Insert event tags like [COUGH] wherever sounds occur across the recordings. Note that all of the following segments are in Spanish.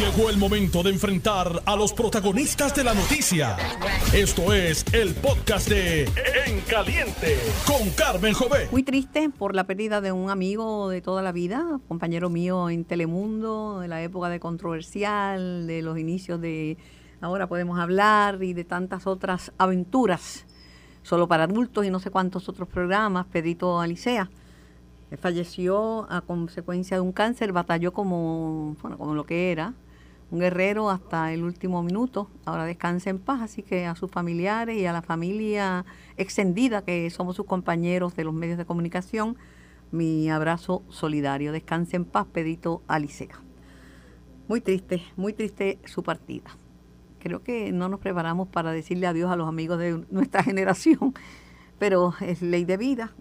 Llegó el momento de enfrentar a los protagonistas de la noticia. Esto es el podcast de En Caliente con Carmen Jové. Muy triste por la pérdida de un amigo de toda la vida, compañero mío en Telemundo, de la época de controversial, de los inicios de Ahora podemos hablar y de tantas otras aventuras, solo para adultos y no sé cuántos otros programas, Pedrito Alicea. Falleció a consecuencia de un cáncer, batalló como, bueno, como lo que era, un guerrero hasta el último minuto. Ahora descansa en paz, así que a sus familiares y a la familia extendida, que somos sus compañeros de los medios de comunicación, mi abrazo solidario. Descanse en paz, Pedrito Alicea. Muy triste, muy triste su partida creo que no nos preparamos para decirle adiós a los amigos de nuestra [LAUGHS] generación, pero es ley de vida.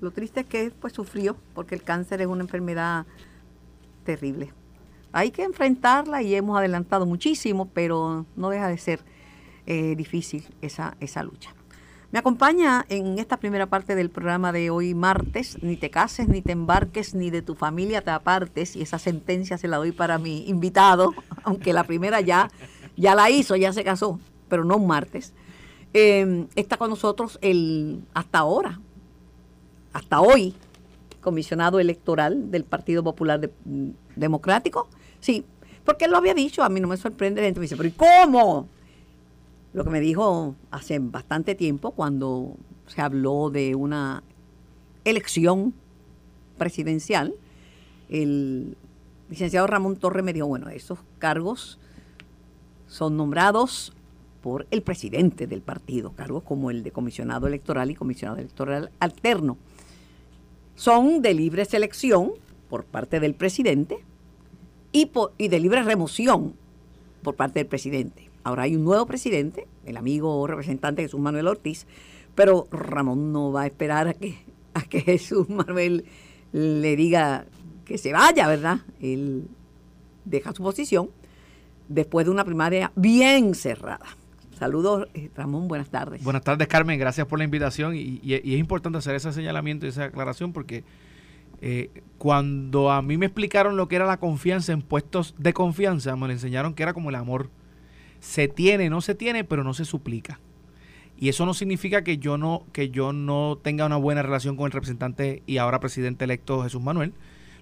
Lo triste es que pues sufrió, porque el cáncer es una enfermedad terrible. Hay que enfrentarla y hemos adelantado muchísimo, pero no deja de ser eh, difícil esa, esa lucha. Me acompaña en esta primera parte del programa de hoy martes, ni te cases, ni te embarques, ni de tu familia te apartes, y esa sentencia se la doy para mi invitado, [LAUGHS] aunque la primera ya ya la hizo, ya se casó, pero no un martes. Em, está con nosotros el, hasta ahora, hasta hoy, comisionado electoral del Partido Popular Democrático. Sí, porque él lo había dicho, a mí no me sorprende, la me dice, pero ¿y cómo? Lo que me dijo hace bastante tiempo, cuando se habló de una elección presidencial, el licenciado Ramón Torre me dijo, bueno, esos cargos son nombrados por el presidente del partido, cargos como el de comisionado electoral y comisionado electoral alterno. Son de libre selección por parte del presidente y, y de libre remoción por parte del presidente. Ahora hay un nuevo presidente, el amigo representante Jesús Manuel Ortiz, pero Ramón no va a esperar a que, a que [LAUGHS] Jesús Manuel le diga que se vaya, ¿verdad? Él deja su posición después de una primaria bien cerrada. Saludos, eh, Ramón, buenas tardes. Buenas tardes, Carmen, gracias por la invitación y, es importante hacer ese señalamiento y esa aclaración porque eh, cuando a mí me explicaron lo que era la confianza en puestos de confianza, me lo enseñaron que era como el amor. Se tiene, no se tiene, pero no se suplica. Y eso no significa que yo no, que yo no tenga una buena relación con el representante y ahora presidente electo Jesús Manuel.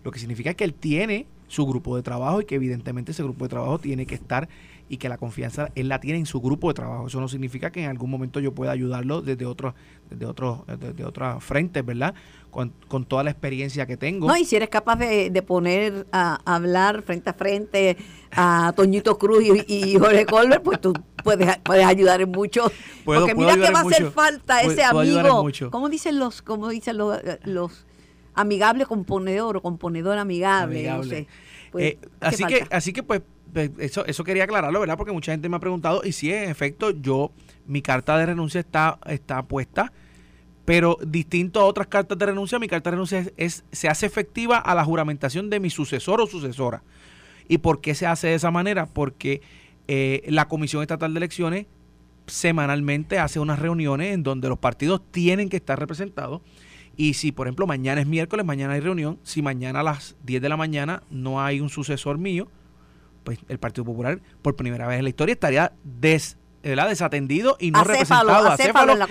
Lo que significa que él tiene su grupo de trabajo y que evidentemente ese grupo de trabajo tiene que estar y que la confianza él la tiene en su grupo de trabajo. Eso no significa que en algún momento yo pueda ayudarlo desde otros desde otros desde otras frentes, ¿verdad? Con, toda la experiencia que tengo. No, y si eres capaz de, poner a, hablar frente a frente a Toñito Cruz y, Jorge Colbert, pues tú puedes, puedes ayudar en mucho. porque mira que va a hacer falta ese amigo. ¿Cómo dicen los, cómo dicen los, los amigable componedor o componedor amigable, No sé. Pues, eh, así que, así que pues eso, eso quería aclararlo, ¿verdad? Porque mucha gente me ha preguntado, y si en efecto yo, mi carta de renuncia está, está puesta, pero distinto a otras cartas de renuncia, mi carta de renuncia es, se hace efectiva a la juramentación de mi sucesor o sucesora. ¿Y por qué se hace de esa manera? Porque eh, la Comisión Estatal de Elecciones semanalmente hace unas reuniones en donde los partidos tienen que estar representados y si, por ejemplo, mañana es miércoles, mañana hay reunión, si mañana a las 10 de la mañana no hay un sucesor mío, pues el Partido Popular, por primera vez en la historia, estaría des, desatendido y no representado.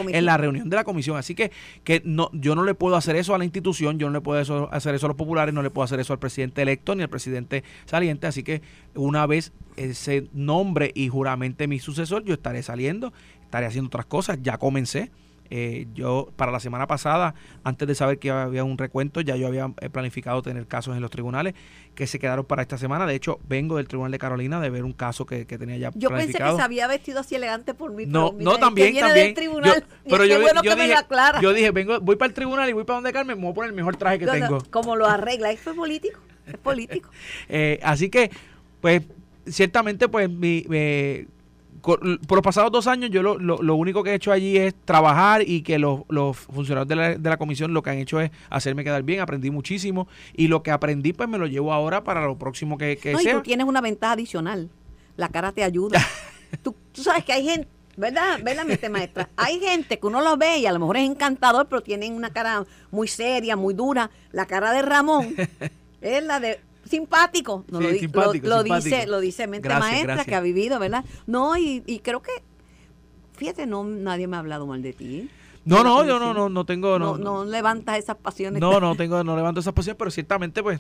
en, la reunión de la comisión. Así que, que no, yo no le puedo hacer eso a la institución, yo no le puedo hacer eso a los populares, no le puedo hacer eso al presidente electo ni al presidente saliente. Así que una vez ese nombre y juramente mi sucesor, yo estaré saliendo, estaré haciendo otras cosas, ya comencé eh, yo, para la semana pasada, antes de saber que había un recuento, ya yo había eh, planificado tener casos en los tribunales que se quedaron para esta semana. De hecho, vengo del Tribunal de Carolina de ver un caso que, tenía ya yo pensé que se había vestido así elegante por mí. No, no, también, también. tribunal, pero yo, dije, yo dije, vengo, voy para el tribunal y voy para donde Carmen, me voy a poner el mejor traje que tengo. como lo arregla, es político, es político. [LAUGHS] Eh, así que, pues, ciertamente, pues, mi, por los pasados dos años yo lo, lo, único que he hecho allí es trabajar y que los, los funcionarios de la, de la, comisión lo que han hecho es hacerme quedar bien, aprendí muchísimo y lo que aprendí pues me lo llevo ahora para lo próximo que, que no, Y tú tienes una ventaja adicional, la cara te ayuda. [LAUGHS] tú, sabes que hay gente, ¿verdad? ¿Verdad, mente maestra? Hay gente que uno lo ve y a lo mejor es encantador, pero tienen una cara muy seria, muy dura. La cara de Ramón [LAUGHS] es la de simpático. lo, dice, lo dice mente maestra que ha vivido, ¿verdad? No, y, y creo que, fíjate, no nadie me ha hablado mal de ti. No, no, yo no, no, no tengo. No, no, levantas esas pasiones. No, no [LAUGHS] tengo, no levanto esas pasiones, pero ciertamente, pues,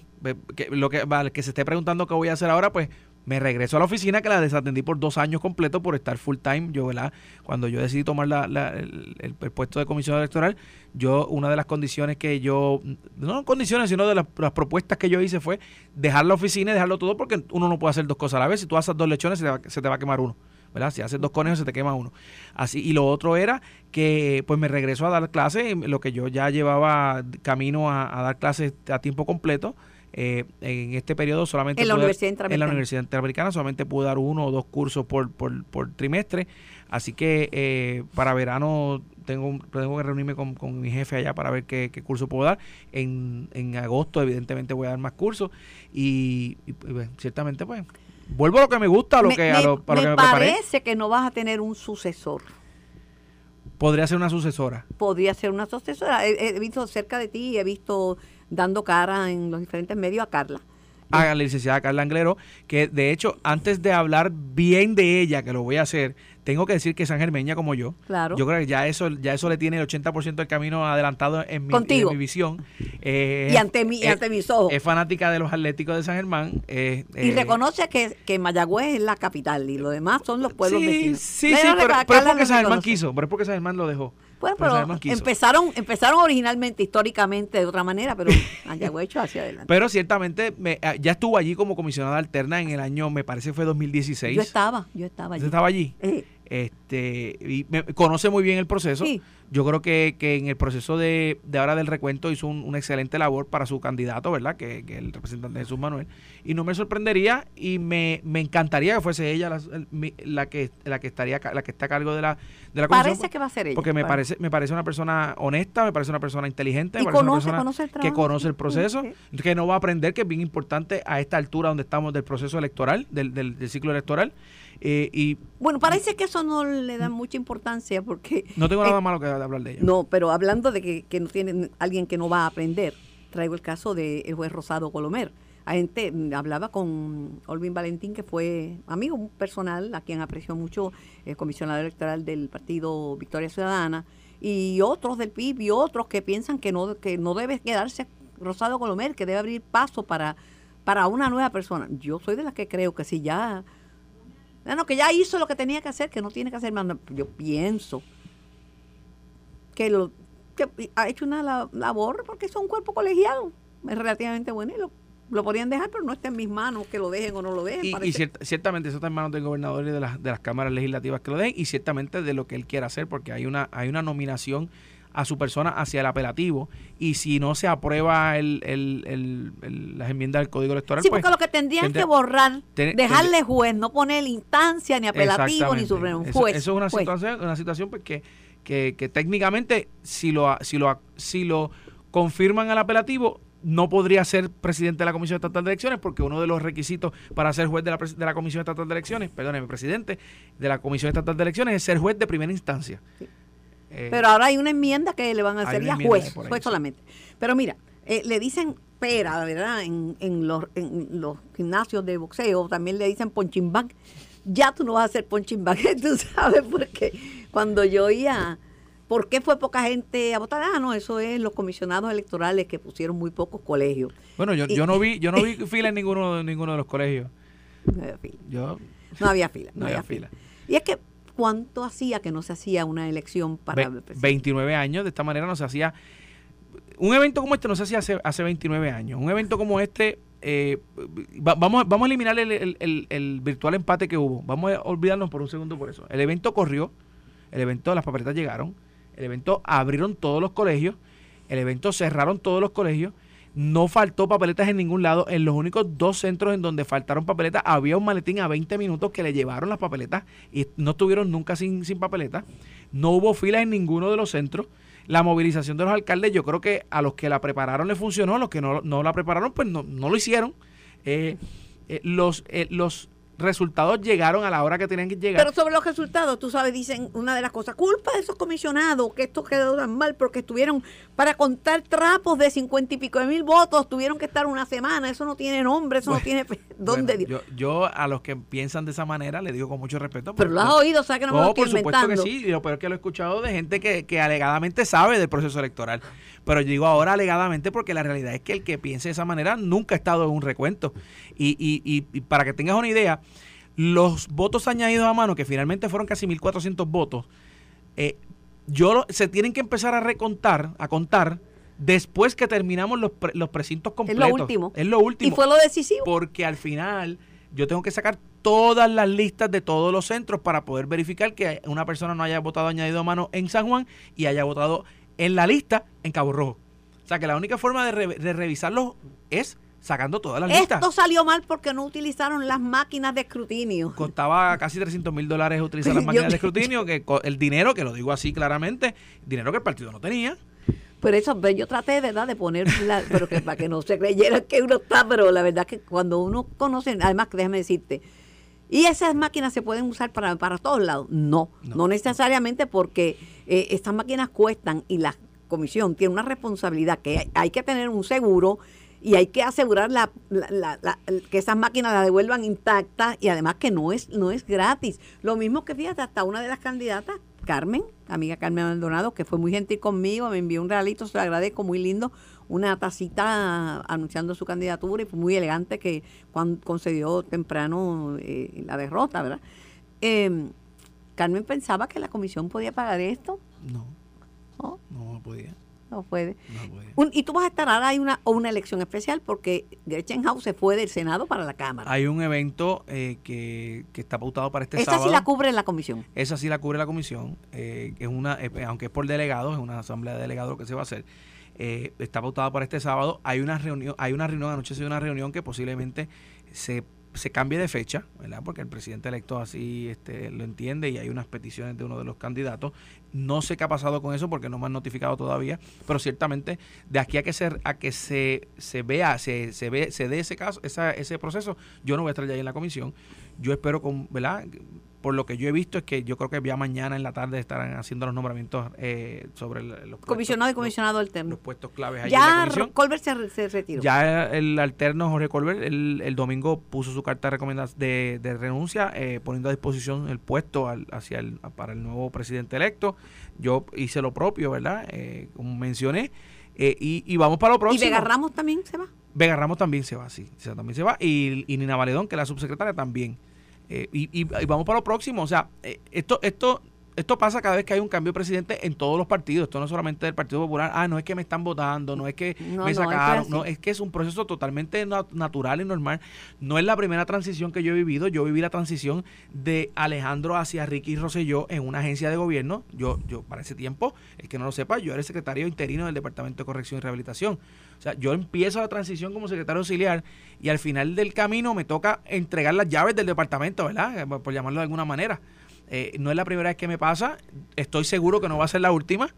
lo que, que se esté preguntando qué voy a hacer ahora, pues, me regreso a la oficina que la desatendí por dos años completos por estar full time. Yo, ¿verdad? Cuando yo decidí tomar la, el, puesto de comisión electoral, yo, una de las condiciones que yo, no condiciones, sino de las, propuestas que yo hice fue dejar la oficina y dejarlo todo porque uno no puede hacer dos cosas a la vez. Si tú haces dos lechones, se te va, se te va a quemar uno. ¿verdad? Si haces dos conejos se te quema uno. Así, y lo otro era que pues me regreso a dar clases, lo que yo ya llevaba camino a, dar clases a tiempo completo. Eh, en este periodo solamente en la, Universidad en la Universidad Interamericana solamente pude dar uno o dos cursos por, por, por trimestre así que eh, para verano tengo, tengo que reunirme con, mi jefe allá para ver qué, curso puedo dar en, en agosto evidentemente voy a dar más cursos y, pues, ciertamente pues vuelvo a lo que me gusta, a lo que, a lo, me, me parece que no vas a tener un sucesor. Podría ser una sucesora. Podría ser una sucesora. He, visto cerca de ti, he visto dando cara en los diferentes medios a Carla. A la licenciada Carla Anglero, que de hecho, antes de hablar bien de ella, que lo voy a hacer, tengo que decir que San Germeña como yo, claro. yo creo que ya eso ya eso le tiene el 80% del camino adelantado en mi, en mi visión. Eh, [LAUGHS] y ante, mi, ante mis ojos. Es fanática de los Atléticos de San Germán. Eh, y eh, reconoce que, que Mayagüez es la capital y lo demás son los pueblos sí, vecinos. Sí, sí, pero, es porque San Germán quiso, pero es porque San Germán lo dejó. Bueno, pero empezaron, empezaron originalmente, históricamente, de otra manera, pero [LAUGHS] Mayagüez hecho hacia adelante. Pero ciertamente me, ah, ya estuvo allí como comisionada alterna en el año, me parece fue 2016. Yo estaba, yo estaba allí. ¿Usted estaba allí? Este y me, conoce muy bien el proceso. Yo creo que, que, en el proceso de, de ahora del recuento hizo un, una excelente labor para su candidato, ¿verdad? Que, que el representante Jesús Manuel. Y no me sorprendería y me, me encantaría que fuese ella la, la, que la que estaría la que está a cargo de la de la comisión. Parece que va a ser ella. Porque me parece me parece una persona honesta, me parece una persona inteligente, me parece una persona que conoce el proceso, que no va a aprender que es bien importante a esta altura donde estamos del proceso electoral, del, del, del ciclo electoral eh, y bueno, parece que eso no le da mucha importancia porque... [LAUGHS] No tengo nada malo que hablar de ella. No, pero hablando de que, que no tiene alguien que no va a aprender, traigo el caso del juez Rosado Colomer. A gente mm, hablaba con Olvin Valentín, que fue amigo personal, a quien apreció mucho el comisionado electoral del partido Victoria Ciudadana, y otros del PIB y otros que piensan que no, que no debe quedarse Rosado Colomer, que debe abrir paso para, para una nueva persona. Yo soy de las que creo que si ya bueno, que ya hizo lo que tenía que hacer, que no tiene que hacer más. Yo pienso que, lo, ha hecho una labor porque es un cuerpo colegiado, es relativamente bueno y lo, lo podrían dejar, pero no está en mis manos que lo dejen o no lo dejen. Y, ciertamente eso está en manos del gobernador y de las, de las cámaras legislativas que lo dejen y ciertamente de lo que él quiera hacer porque hay una, hay una nominación a su persona hacia el apelativo y si no se aprueba el, el, el, las enmiendas del Código Electoral. Sí, porque pues, lo que tendrían que borrar, dejarle juez, no poner instancia ni apelativo ni Supremo, juez. Eso, es una situación, una situación pues, que, que, técnicamente si lo, si, lo, si lo confirman al apelativo, no podría ser presidente de la Comisión Estatal de Elecciones porque uno de los requisitos para ser juez de la, de la Comisión Estatal de Elecciones, perdóneme, presidente de la Comisión Estatal de Elecciones es ser juez de primera instancia. Eh, Pero ahora hay una enmienda que le van a hacer ya juez, juez solamente. Pero mira, eh, le dicen pera, ¿verdad? En, en, los, en los gimnasios de boxeo también le dicen punching bag. Ya tú no vas a hacer punching bag, [LAUGHS] tú sabes, porque cuando yo oía, ¿por qué fue poca gente a votar? Ah, no, eso es los comisionados electorales que pusieron muy pocos colegios. Bueno, yo, yo no vi [LAUGHS] yo no vi fila en ninguno, ninguno de los colegios. No había fila. Yo, no había fila. No, había, fila. Y es que ¿Cuánto hacía que no se hacía una elección para... 29 años, de esta manera no se hacía... Un evento como este no se hacía hace, hace 29 años. Un evento como este, eh, vamos, vamos a eliminar el, el, virtual empate que hubo. Vamos a olvidarnos por un segundo por eso. El evento corrió, el evento, las papeletas llegaron, el evento abrieron todos los colegios, el evento cerraron todos los colegios no faltó papeletas en ningún lado. En los únicos dos centros en donde faltaron papeletas había un maletín a 20 minutos que le llevaron las papeletas y no estuvieron nunca sin, sin papeletas. No hubo filas en ninguno de los centros. La movilización de los alcaldes, yo creo que a los que la prepararon le funcionó, a los que no, la prepararon, pues no, no lo hicieron. Eh, eh, los, eh, los resultados llegaron a la hora que tenían que llegar. Pero sobre los resultados, tú sabes, dicen una de las cosas, culpa de esos comisionados, que esto quedó tan mal porque estuvieron para contar trapos de cincuenta y pico de mil votos, tuvieron que estar una semana, eso no tiene nombre, eso no tiene... [LAUGHS] ¿Dónde? yo, yo, a los que piensan de esa manera le digo con mucho respeto. Pero lo has oído, o sea que no, me lo por supuesto que sí, y lo peor que lo he escuchado de gente que, que alegadamente sabe del proceso electoral. Pero yo digo ahora alegadamente porque la realidad es que el que piense de esa manera nunca ha estado en un recuento. Y, y, y, para que tengas una idea, los votos añadidos a mano, que finalmente fueron casi 1.400 votos, eh, yo se tienen que empezar a recontar, a contar después que terminamos los, los precintos completos. Es lo último. Es lo último. Y fue lo decisivo. Porque al final yo tengo que sacar todas las listas de todos los centros para poder verificar que una persona no haya votado añadido a mano en San Juan y haya votado en la lista en Cabo Rojo. O sea que la única forma de, revisarlo es sacando todas las listas. Esto salió mal porque no utilizaron las máquinas de escrutinio. Costaba casi 300 mil dólares utilizar las [LAUGHS] máquinas de escrutinio, que el dinero, que lo digo así claramente, dinero que el partido no tenía. Pero eso, pues, yo traté, ¿verdad?, de poner, pero que para que no se creyera que uno está, pero la verdad que cuando uno conoce, además, déjame decirte, y esas máquinas se pueden usar para, para todos lados. No, no, necesariamente porque eh, estas máquinas cuestan y la comisión tiene una responsabilidad que hay, que tener un seguro y hay que asegurar la, que esas máquinas las devuelvan intactas y además que no es, no es gratis. Lo mismo que fíjate, hasta una de las candidatas, Carmen, amiga Carmen Maldonado, que fue muy gentil conmigo, me envió un regalito, se lo agradezco, muy lindo, una tacita anunciando su candidatura y fue muy elegante que cuando concedió temprano eh, la derrota, ¿verdad? Em, Carmen pensaba que la comisión podía pagar esto. No. ¿No? No podía. No puede. y tú vas a estar ahora hay una, una elección especial porque Gretchen House se fue del Senado para la Cámara. Hay un evento eh, que, está pautado para este sábado. Esa sí la cubre la comisión. Esa sí la cubre la comisión. Eh, es una, aunque es por delegados, es una asamblea de delegados que se va a hacer eh, está pautada para este sábado. Hay una reunión, hay una reunión, anoche se una reunión que posiblemente se, se cambie de fecha, ¿verdad? Porque el presidente electo así este, lo entiende y hay unas peticiones de uno de los candidatos. No sé qué ha pasado con eso porque no me han notificado todavía, pero ciertamente de aquí a que se, a que se, se vea, se, se, ve, se dé ese caso, esa, ese proceso, yo no voy a estar ya ahí en la comisión. Yo espero con, ¿verdad? Por lo que yo he visto es que yo creo que ya mañana en la tarde estarán haciendo los nombramientos eh, sobre los comisionado y comisionado alterno. los puestos claves ya en Colbert se, retiró. Ya el alterno Jorge Colbert el, el domingo puso su carta de, de, renuncia eh, poniendo a disposición el puesto hacia el, para el nuevo presidente electo. Yo hice lo propio verdad eh, como mencioné. Y, vamos para lo próximo y Vega Ramos también se va Vega Ramos también se va sí. También se va. Y, y Nina Valedón que es la subsecretaria también eh, y, vamos para lo próximo. O sea, eh, esto, esto, esto pasa cada vez que hay un cambio de presidente en todos los partidos. Esto no solamente del Partido Popular. Ah, no es que me están votando, no es que me sacaron. No, es que es un proceso totalmente natural y normal. No es la primera transición que yo he vivido. Yo viví la transición de Alejandro hacia Ricky Rosselló en una agencia de gobierno. Yo, yo para ese tiempo, es que no lo sepa, yo era el secretario interino del Departamento de Corrección y Rehabilitación. O sea, yo empiezo la transición como secretario auxiliar y al final del camino me toca entregar las llaves del departamento, ¿verdad? Eh, por llamarlo de alguna manera. Eh, no es la primera vez que me pasa, estoy seguro que no va a ser la última.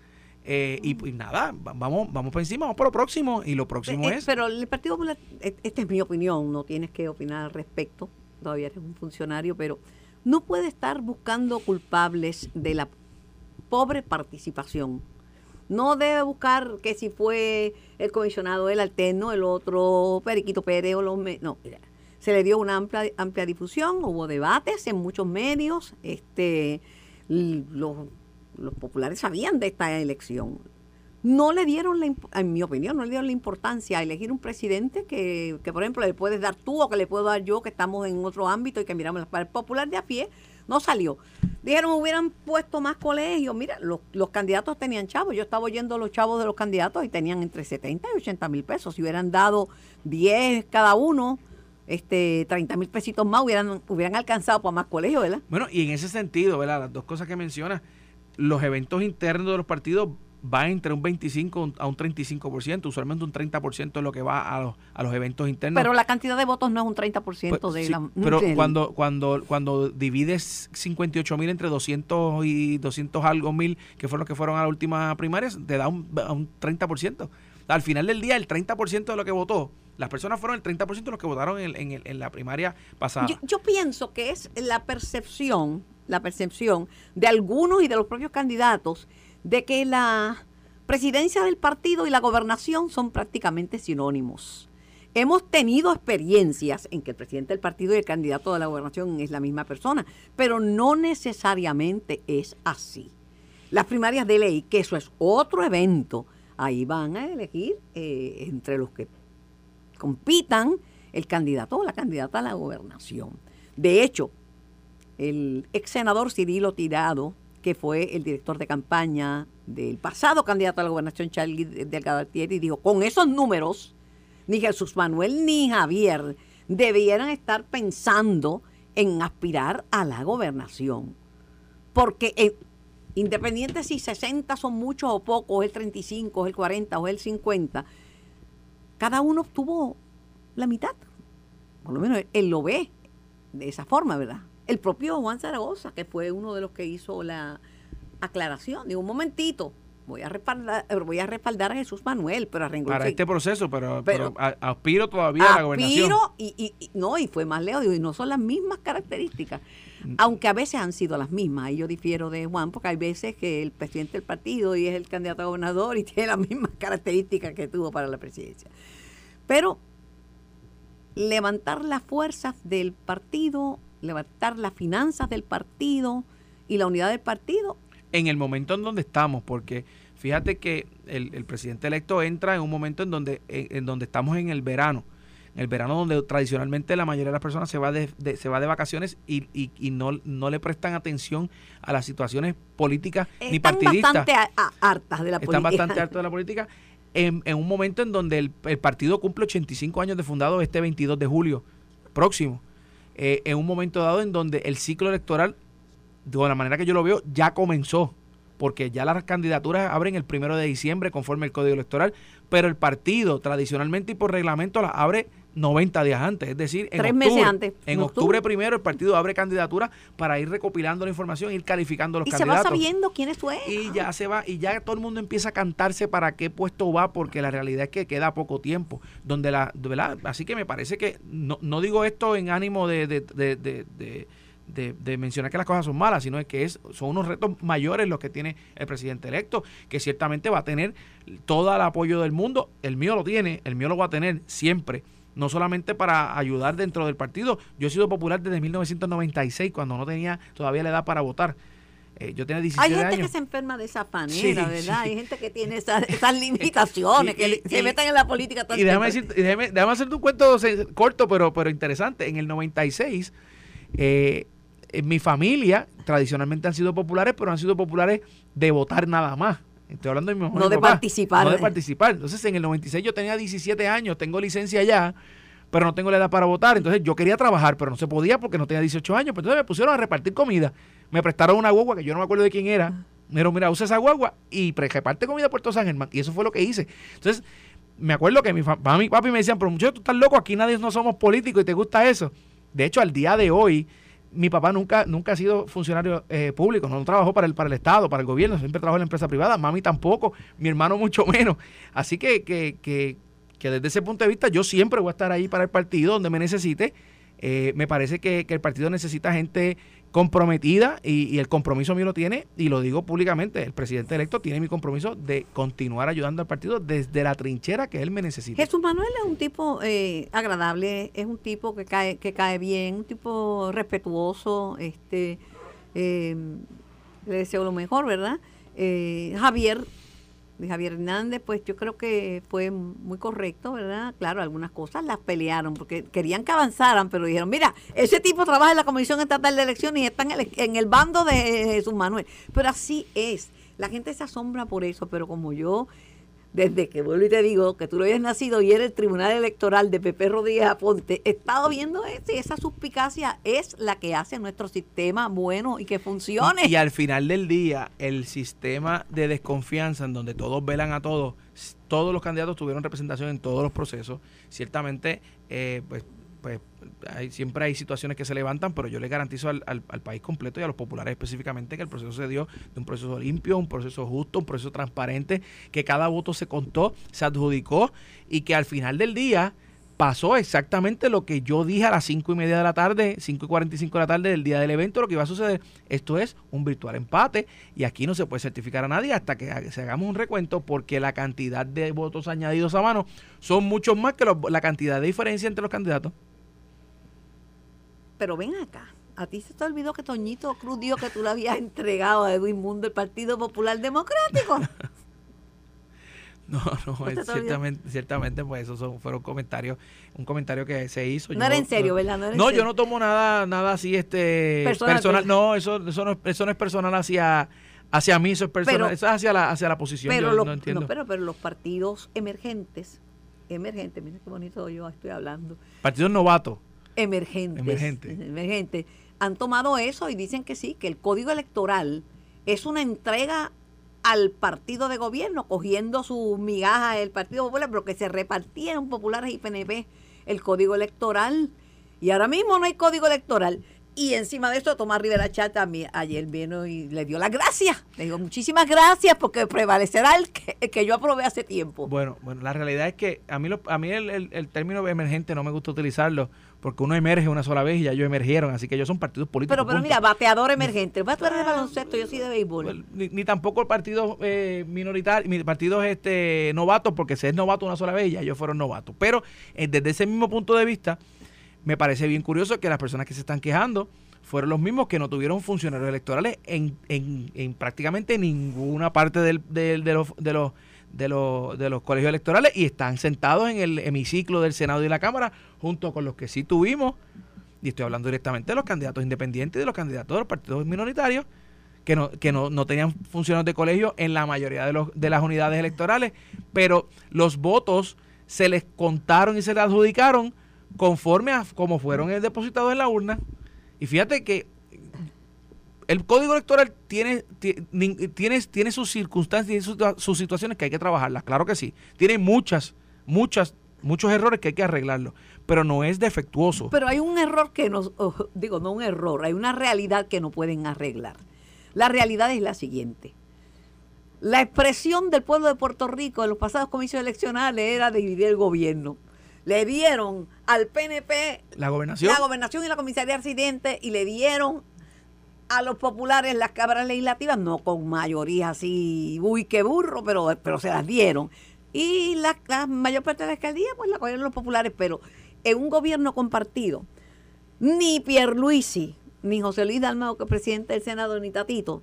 Eh, y pues nada, vamos, vamos por encima, vamos por lo próximo. Y lo próximo es. Pero el Partido Popular, e, esta es mi opinión, no tienes que opinar al respecto, todavía eres un funcionario, pero no puede estar buscando culpables de la pobre participación no debe buscar que si fue el comisionado el alterno, el otro Periquito Pérez o los... No, se le dio una amplia, amplia difusión, hubo debates en muchos medios, este, los, populares sabían de esta elección. No le dieron, la, en mi opinión, no le dieron la importancia a elegir un presidente que, que, por ejemplo, le puedes dar tú o que le puedo dar yo, que estamos en otro ámbito y que miramos para el popular de a pie, no salió. Dijeron, hubieran puesto más colegios. Mira, los, los candidatos tenían chavos. Yo estaba oyendo los chavos de los candidatos y tenían entre 70 y 80 mil pesos. Si hubieran dado 10 cada uno, este 30 mil pesitos más, hubieran, hubieran alcanzado para más colegios, ¿verdad? Bueno, y en ese sentido, ¿verdad? Las dos cosas que mencionas, los eventos internos de los partidos va entre un 25 a un 35%, usualmente un 30% es lo que va a los, a los eventos internos. Pero la cantidad de votos no es un 30% pues, de la... Pero cuando, cuando, cuando divides 58 mil entre 200 y 200 algo mil, que fueron los que fueron a la última primaria, te da un, un 30%. Al final del día, el 30% de lo que votó Las personas fueron el 30% de los que votaron en, la primaria pasada. Yo, pienso que es la percepción, la percepción de algunos y de los propios candidatos de que la presidencia del partido y la gobernación son prácticamente sinónimos. Hemos tenido experiencias en que el presidente del partido y el candidato de la gobernación es la misma persona, pero no necesariamente es así. Las primarias de ley, que eso es otro evento, ahí van a elegir eh, entre los que compitan el candidato o la candidata a la gobernación. De hecho, el ex senador Cirilo Tirado, que fue el director de campaña del pasado candidato a la gobernación, Charlie Delgado Altieri, dijo, con esos números, ni Jesús Manuel ni Javier debieran estar pensando en aspirar a la gobernación. Porque eh, independiente si 60 son muchos o pocos, el 35, el 40 o el 50, cada uno obtuvo la mitad. Por lo menos él lo ve de esa forma, ¿verdad? El propio Juan Zaragoza, que fue uno de los que hizo la aclaración, de un momentito, voy a respaldar, voy a respaldar a Jesús Manuel, pero a Para este proceso, pero, aspiro todavía a la gobernación. Aspiro y, y, no, y fue más lejos, y no son las mismas características. Aunque a veces han sido las mismas, y yo difiero de Juan, porque hay veces que el presidente del partido y es el candidato a gobernador y [LAUGHS] tiene las mismas características que tuvo para la presidencia. Pero levantar las fuerzas del partido, levantar las finanzas del partido y la unidad del partido. En el momento en donde estamos, porque fíjate que el, presidente electo entra en un momento en donde, en, donde estamos en el verano, en el verano donde tradicionalmente la mayoría de las personas se va de, se va de vacaciones y, y, no, no le prestan atención a las situaciones políticas ni partidistas. Están bastante hartas de la política. Están bastante hartas de la política. En, un momento en donde el, partido cumple 85 años de fundado este 22 de julio próximo. Eh, en un momento dado en donde el ciclo electoral de la manera que yo lo veo, ya comenzó, porque ya las candidaturas abren el primero de diciembre conforme el código electoral, pero el partido tradicionalmente y por reglamento las abre 90 días antes, es decir, en Tres octubre, meses antes. En octubre. primero el partido abre candidaturas para ir recopilando la información, ir calificando los candidatos. Y se va sabiendo quiénes fue. Y ya se va, y ya todo el mundo empieza a cantarse para qué puesto va, porque la realidad es que queda poco tiempo. Donde la, ¿verdad? Así que me parece que, no, no digo esto en ánimo de, de, de de, mencionar que las cosas son malas, sino es que es, son unos retos mayores los que tiene el presidente electo, que ciertamente va a tener todo el apoyo del mundo. El mío lo tiene, el mío lo va a tener siempre. No solamente para ayudar dentro del partido. Yo he sido popular desde 1996, cuando no tenía todavía la edad para votar. Eh, yo tenía 17 años. Hay gente que se enferma de esa manera, ¿verdad? Hay gente que tiene esas, [LAUGHS] limitaciones, que se metan en la política. Y déjame, decir, déjame, déjame hacerte un cuento corto, pero, pero interesante. En el 96, eh, en mi familia tradicionalmente han sido populares, pero han sido populares de votar nada más. Estoy hablando de mi No de participar. No de participar. Entonces, en el 96 yo tenía 17 años, tengo licencia ya, pero no tengo la edad para votar. Entonces, yo quería trabajar, pero no se podía porque no tenía 18 años. Pero entonces me pusieron a repartir comida. Me prestaron una guagua que yo no me acuerdo de quién era. Pero mira, usa esa guagua y reparte comida a Puerto San Germán. Y eso fue lo que hice. Entonces, me acuerdo que mi mamá y papi me decían, pero muchachos, tú estás loco, aquí nadie no somos políticos y te gusta eso. De hecho, al día de hoy, mi papá nunca, nunca ha sido funcionario eh, público, no trabajó para el, para el Estado, para el gobierno, siempre trabajó en la empresa privada, mami tampoco, mi hermano [LAUGHS] mucho menos. Así que, que, que, que desde ese punto de vista yo siempre voy a estar ahí para el partido donde me necesite. Eh, me parece que, que el partido necesita gente comprometida y, el compromiso mío lo tiene, y lo digo públicamente, el presidente electo tiene mi compromiso de continuar ayudando al partido desde la trinchera que él me necesita. Jesús Manuel es un tipo eh, agradable, es un tipo que cae, que cae bien, un tipo respetuoso, este eh, le deseo lo mejor, ¿verdad? Eh, Javier de Javier Hernández, pues yo creo que fue muy correcto, ¿verdad? Claro, algunas cosas las pelearon porque querían que avanzaran, pero dijeron, mira, ese tipo trabaja en la Comisión Estatal de Elecciones y está en el, en el bando de Jesús Manuel. Pero así es. La gente se asombra por eso, pero como yo desde que vuelvo y te digo que tú lo habías nacido y eres el Tribunal Electoral de Pepe Rodríguez Aponte, he estado viendo eso y esa suspicacia es la que hace nuestro sistema bueno y que funcione. Y, al final del día, el sistema de desconfianza en donde todos velan a todos, todos los candidatos tuvieron representación en todos los procesos, ciertamente, eh, pues pues hay, siempre hay situaciones que se levantan, pero yo le garantizo al, al, país completo y a los populares específicamente que el proceso se dio de un proceso limpio, un proceso justo, un proceso transparente, que cada voto se contó, se adjudicó y que al final del día pasó exactamente lo que yo dije a las 5 y media de la tarde, 5 y 45 de la tarde del día del evento, lo que iba a suceder. Esto es un virtual empate y aquí no se puede certificar a nadie hasta que se hagamos un recuento porque la cantidad de votos añadidos a mano son muchos más que la cantidad de diferencia entre los candidatos. Pero ven acá. ¿A ti se te olvidó que Toñito Cruz dijo que tú le habías entregado a Edwin Mundo el Partido Popular Democrático? [LAUGHS] No, no, ciertamente, ciertamente, pues esos son, fueron comentarios, un comentario que se hizo. No era en serio, ¿verdad? No, yo no tomo nada, nada así, este, personal. no, eso, eso no, eso no es personal hacia, hacia mí, eso es personal, eso es hacia la, hacia la posición. Pero yo no entiendo. pero, pero los partidos emergentes, emergentes, mira qué bonito yo estoy hablando. Partidos novatos. Emergentes. Emergentes. [LAUGHS] Emergentes. Han tomado eso y dicen que sí, que el código electoral es una entrega al partido de gobierno, cogiendo sus migajas del Partido Popular, pero que se repartieron populares y PNP el código electoral. Y ahora mismo no hay código electoral. Y encima de eso, Tomás Rivera Chata ayer vino y le dio las gracias. Le digo, muchísimas gracias porque prevalecerá el que, yo aprobé hace tiempo. Bueno, bueno, la realidad es que a mí, a mí el, el término emergente no me gusta utilizarlo porque uno emerge una sola vez y ya ellos emergieron, así que ellos son partidos políticos. Pero, pero mira, bateador emergente, eres de baloncesto, yo soy de béisbol. Ni, tampoco el partido eh, minoritario, partidos este, novatos, porque si es novato una sola vez, ya ellos fueron novatos. Pero eh, desde ese mismo punto de vista, me parece bien curioso que las personas que se están quejando fueron los mismos que no tuvieron funcionarios electorales en, en, en prácticamente ninguna parte del, de los, de los de, los, de los colegios electorales y están sentados en el hemiciclo del Senado y la Cámara junto con los que sí tuvimos, y estoy hablando directamente de los candidatos independientes de los candidatos de los partidos minoritarios, que no, que no, no tenían funcionarios de colegio en la mayoría de, los, de las unidades electorales, pero los votos se les contaron y se les adjudicaron conforme a como fueron depositados en la urna. Y fíjate que el código electoral tiene, tiene, tiene sus circunstancias y sus, sus, situaciones que hay que trabajarlas, claro que sí. Tiene muchas, muchas, muchos errores que hay que arreglarlo, pero no es defectuoso. Pero hay un error que no, digo, no un error, hay una realidad que no pueden arreglar. La realidad es la siguiente. La expresión del pueblo de Puerto Rico en los pasados comicios eleccionales era dividir el gobierno. Le dieron al PNP la gobernación, la gobernación y la comisaría residente y le dieron a los populares las cámaras legislativas, no con mayoría así, uy, qué burro, pero, pero se las dieron. Y la, mayor parte de la alcaldía, pues la cogieron los populares, pero en un gobierno compartido, ni Pierluisi, ni José Luis Dalmao, que es presidente del Senado, ni Tatito.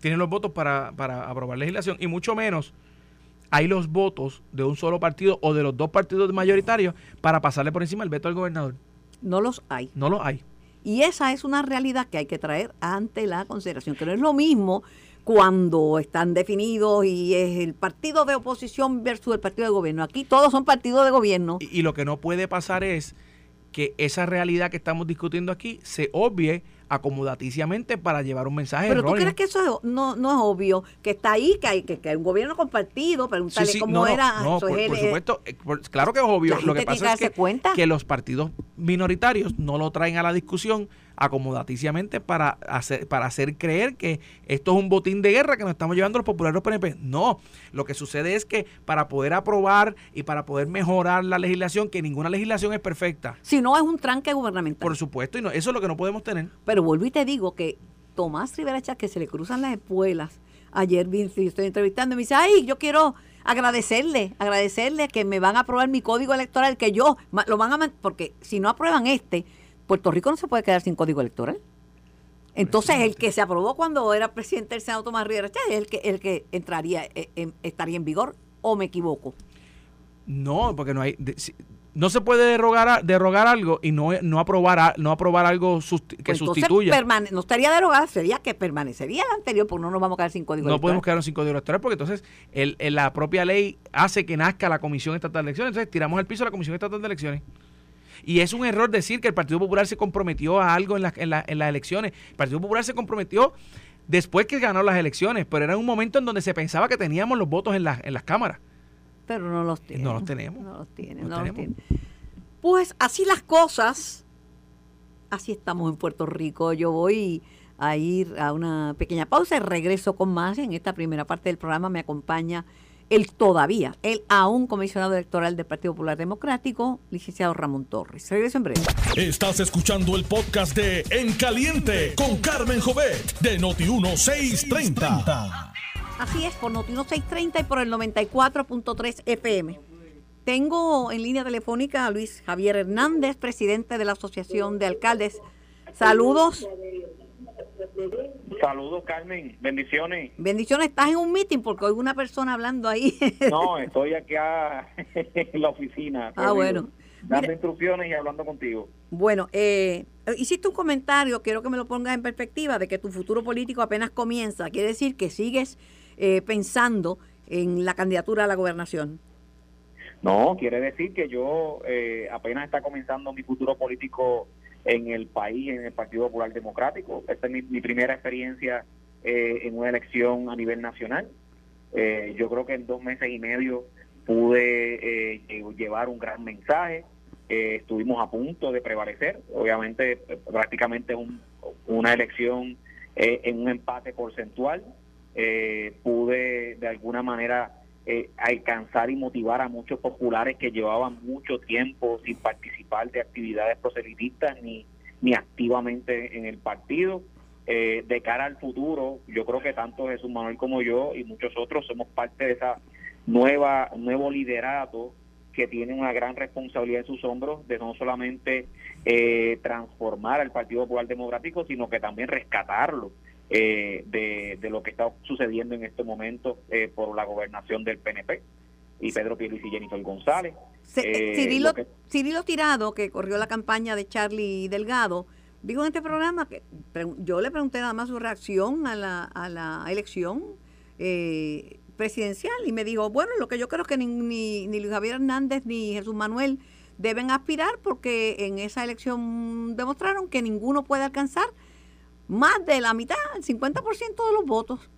Tienen los votos para, para aprobar legislación, y mucho menos hay los votos de un solo partido o de los dos partidos mayoritarios para pasarle por encima el veto al gobernador. No los hay. No los hay. Y esa es una realidad que hay que traer ante la consideración, que no es lo mismo cuando están definidos y es el partido de oposición versus el partido de gobierno. Aquí todos son partidos de gobierno. Y, lo que no puede pasar es que esa realidad que estamos discutiendo aquí se obvie acomodaticiamente para llevar un mensaje Pero tú crees que eso no, no es obvio, que está ahí, que hay, que, hay un gobierno compartido, preguntarle sí, cómo era. No, por, supuesto, eh, claro que es obvio. Lo que pasa es que, que los partidos minoritarios no lo traen a la discusión acomodaticiamente para hacer, para hacer creer que esto es un botín de guerra que nos estamos llevando los populares PNP. No, lo que sucede es que para poder aprobar y para poder mejorar la legislación, que ninguna legislación es perfecta. Si no es un tranque gubernamental. Por supuesto, y no, eso es lo que no podemos tener. Pero vuelvo y te digo que Tomás Rivera Chá, que se le cruzan las espuelas, ayer estoy entrevistando y me dice, ay, yo quiero agradecerle, agradecerle que me van a aprobar mi código electoral, que yo lo van a, porque si no aprueban este, Puerto Rico no se puede quedar sin código electoral. Entonces, el que se aprobó cuando era presidente del Senado Tomás Rivera es el que, el que entraría, eh, estaría en vigor, o me equivoco. No, porque no hay, no se puede derogar, derogar algo y no, no, aprobar, no aprobar algo que pues sustituya. no estaría derogada, sería que permanecería el anterior, porque no nos vamos a quedar sin código electoral. No podemos quedar sin código electoral, porque entonces el, la propia ley hace que nazca la Comisión Estatal de Elecciones. Entonces tiramos al piso la Comisión Estatal de Elecciones. Y es un error decir que el Partido Popular se comprometió a algo en, en, en las elecciones. El Partido Popular se comprometió después que ganó las elecciones, pero era un momento en donde se pensaba que teníamos los votos en, en las cámaras. Pero no los tienen. No los tenemos. No los tienen, no, los tienen. Pues así las cosas, así estamos en Puerto Rico. Yo voy a ir a una pequeña pausa y regreso con más. En esta primera parte del programa me acompaña el todavía, el aún comisionado electoral del Partido Popular Democrático, licenciado Ramón Torres. Regreso en breve. Estás escuchando el podcast de En Caliente con Carmen Jovet de Noti1630. Así es, por Noti1630 y por el 94.3 FM. Tengo en línea telefónica a Luis Javier Hernández, presidente de la Asociación de Alcaldes. Saludos. Saludos, Carmen. Bendiciones. Bendiciones. Estás en un meeting porque oigo una persona hablando ahí. [LAUGHS] No, [LAUGHS] estoy aquí [LAUGHS] en la oficina. Ah, bueno. Dando instrucciones y hablando contigo. Bueno, eh, hiciste un comentario, quiero que me lo pongas en perspectiva, de que tu futuro político apenas comienza. Quiere decir que sigues eh, pensando en la candidatura a la gobernación. No, quiere decir que yo eh, apenas está comenzando mi futuro político en el país, en el Partido Popular Democrático. Esta es mi, primera experiencia eh, en una elección a nivel nacional. Eh, yo creo que en dos meses y medio pude eh, llevar un gran mensaje. estuvimos a punto de prevalecer. Obviamente, prácticamente una elección en un empate porcentual. pude de alguna manera alcanzar y motivar a muchos populares que llevaban mucho tiempo sin participar de actividades proselitistas ni, ni activamente en el partido. Eh, de cara al futuro, yo creo que tanto Jesús Manuel como yo y muchos otros somos parte de esa nueva nuevo liderato que tiene una gran responsabilidad en sus hombros de no solamente eh, transformar al Partido Popular Democrático, sino que también rescatarlo eh, de, lo que está sucediendo en este momento eh, por la gobernación del PNP y Pedro Pierluisi y Jennifer González. Eh, Cirilo, Cirilo, Tirado, que corrió la campaña de Charlie Delgado, dijo en este programa que yo le pregunté nada más su reacción a la, a la elección presidencial y me dijo, bueno, lo que yo creo es que ni, ni, ni Luis Javier Hernández ni Jesús Manuel deben aspirar porque en esa elección demostraron que ninguno puede alcanzar más de la mitad, el 50% de los votos.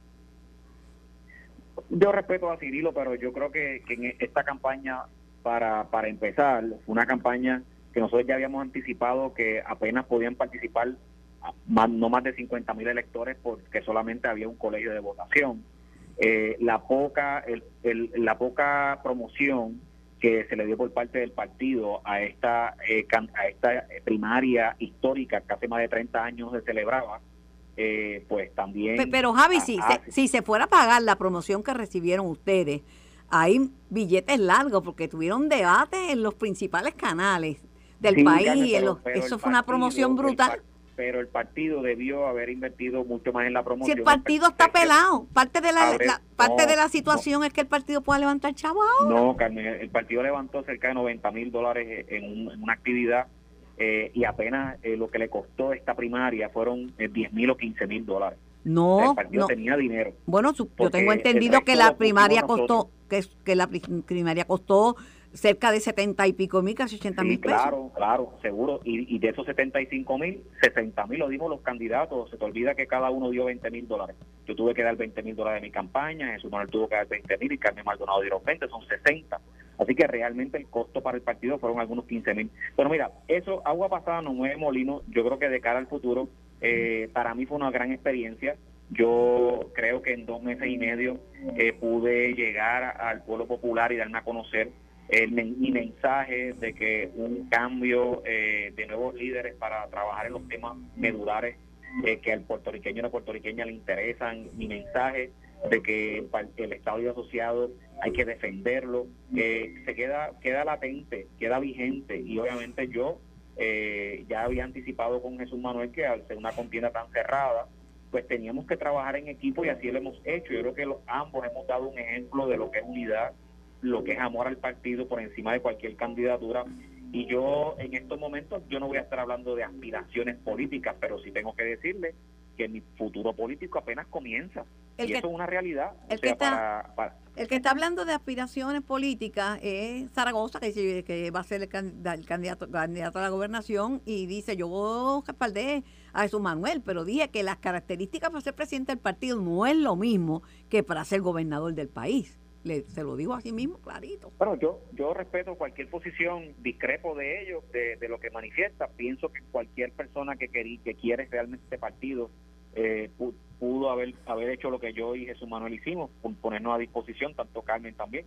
Yo respeto a Cirilo, pero yo creo que, en esta campaña, para, para empezar, fue una campaña que nosotros ya habíamos anticipado que apenas podían participar no más de 50 mil electores porque solamente había un colegio de votación. Eh, la poca el, la poca promoción que se le dio por parte del partido a esta, eh, a esta primaria histórica que hace más de 30 años se celebraba, eh, pues también... Pero Javi, si, se, si se fuera a pagar la promoción que recibieron ustedes, hay billetes largos porque tuvieron debate en los principales canales del país. eso fue una promoción brutal pero el partido debió haber invertido mucho más en la promoción. Si el partido está pelado, parte de la, parte de la situación es que el partido pueda levantar chavo No, Carmen, el partido levantó cerca de 90 mil dólares en, una actividad eh, y apenas eh, lo que le costó esta primaria fueron 10 eh, mil o 15 mil dólares. No, el partido tenía dinero. Bueno, yo tengo entendido que la primaria costó, que, que la primaria costó cerca de 70 y pico mil, casi 80 mil pesos. Claro, claro, seguro. Y, y de esos 75 mil, 60 mil lo dimos los candidatos. Se te olvida que cada uno dio 20 mil dólares. Yo tuve que dar 20 mil dólares de mi campaña, Jesús Manuel tuvo que dar 20 mil y Carmen Maldonado dieron 20, son 60. Así que realmente el costo para el partido fueron algunos 15 mil. Pero mira, eso, agua pasada no mueve molino. Yo creo que de cara al futuro, eh, para mí fue una gran experiencia. Yo creo que en dos meses y medio eh, pude llegar al pueblo popular y darme a conocer el, mi mensaje de que un cambio eh, de nuevos líderes para trabajar en los temas medulares eh, que al puertorriqueño y a la puertorriqueña le interesan, mi mensaje de que el, Estado y asociado hay que defenderlo, se queda, queda latente, queda vigente y obviamente yo eh, ya había anticipado con Jesús Manuel que al ser una contienda tan cerrada, pues teníamos que trabajar en equipo y así lo hemos hecho. Yo creo que los, ambos hemos dado un ejemplo de lo que es unidad lo que es amor al partido por encima de cualquier candidatura. Y yo en estos momentos yo no voy a estar hablando de aspiraciones políticas, pero sí tengo que decirle que mi futuro político apenas comienza. y eso es una realidad. El, que está, el que está hablando de aspiraciones políticas es Zaragoza, que, dice que va a ser el, candidato, candidato a la gobernación, y dice, yo respaldé a Jesús Manuel, pero dije que las características para ser presidente del partido no es lo mismo que para ser gobernador del país se lo digo así mismo, clarito. Bueno, yo, yo respeto cualquier posición, discrepo de ello, de, lo que manifiesta. Pienso que cualquier persona que, que quiere realmente este partido eh, pudo haber, haber hecho lo que yo y Jesús Manuel hicimos, ponernos a disposición, tanto Carmen también,